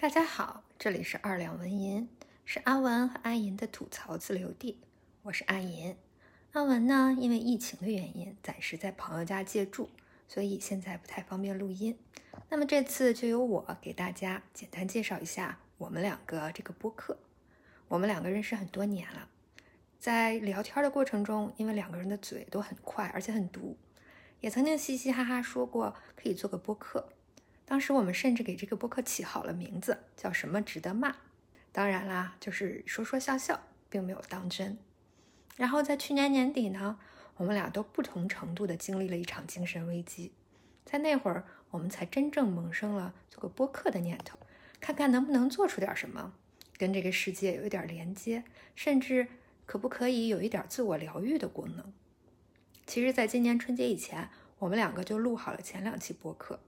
大家好，这里是二两文银，是阿文和阿银的吐槽自留地。我是阿银，阿文呢，因为疫情的原因，暂时在朋友家借住，所以现在不太方便录音。那么这次就由我给大家简单介绍一下我们两个这个播客。我们两个认识很多年了，在聊天的过程中，因为两个人的嘴都很快，而且很毒，也曾经嘻嘻哈哈说过可以做个播客。当时我们甚至给这个播客起好了名字，叫什么值得骂？当然啦，就是说说笑笑，并没有当真。然后在去年年底呢，我们俩都不同程度的经历了一场精神危机，在那会儿，我们才真正萌生了做个播客的念头，看看能不能做出点什么，跟这个世界有一点连接，甚至可不可以有一点自我疗愈的功能。其实，在今年春节以前，我们两个就录好了前两期播客。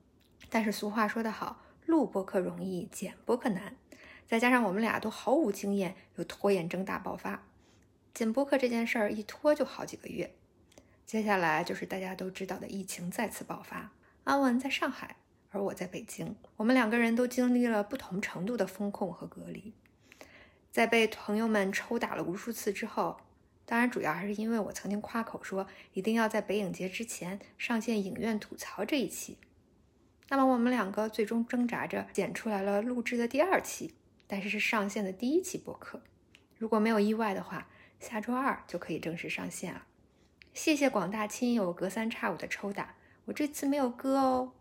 但是俗话说得好，录播客容易，剪播客难。再加上我们俩都毫无经验，又拖延症大爆发，剪播客这件事儿一拖就好几个月。接下来就是大家都知道的疫情再次爆发。阿文在上海，而我在北京，我们两个人都经历了不同程度的风控和隔离。在被朋友们抽打了无数次之后，当然主要还是因为我曾经夸口说一定要在北影节之前上线影院吐槽这一期。那么我们两个最终挣扎着剪出来了录制的第二期，但是是上线的第一期播客。如果没有意外的话，下周二就可以正式上线了。谢谢广大亲友隔三差五的抽打，我这次没有割哦。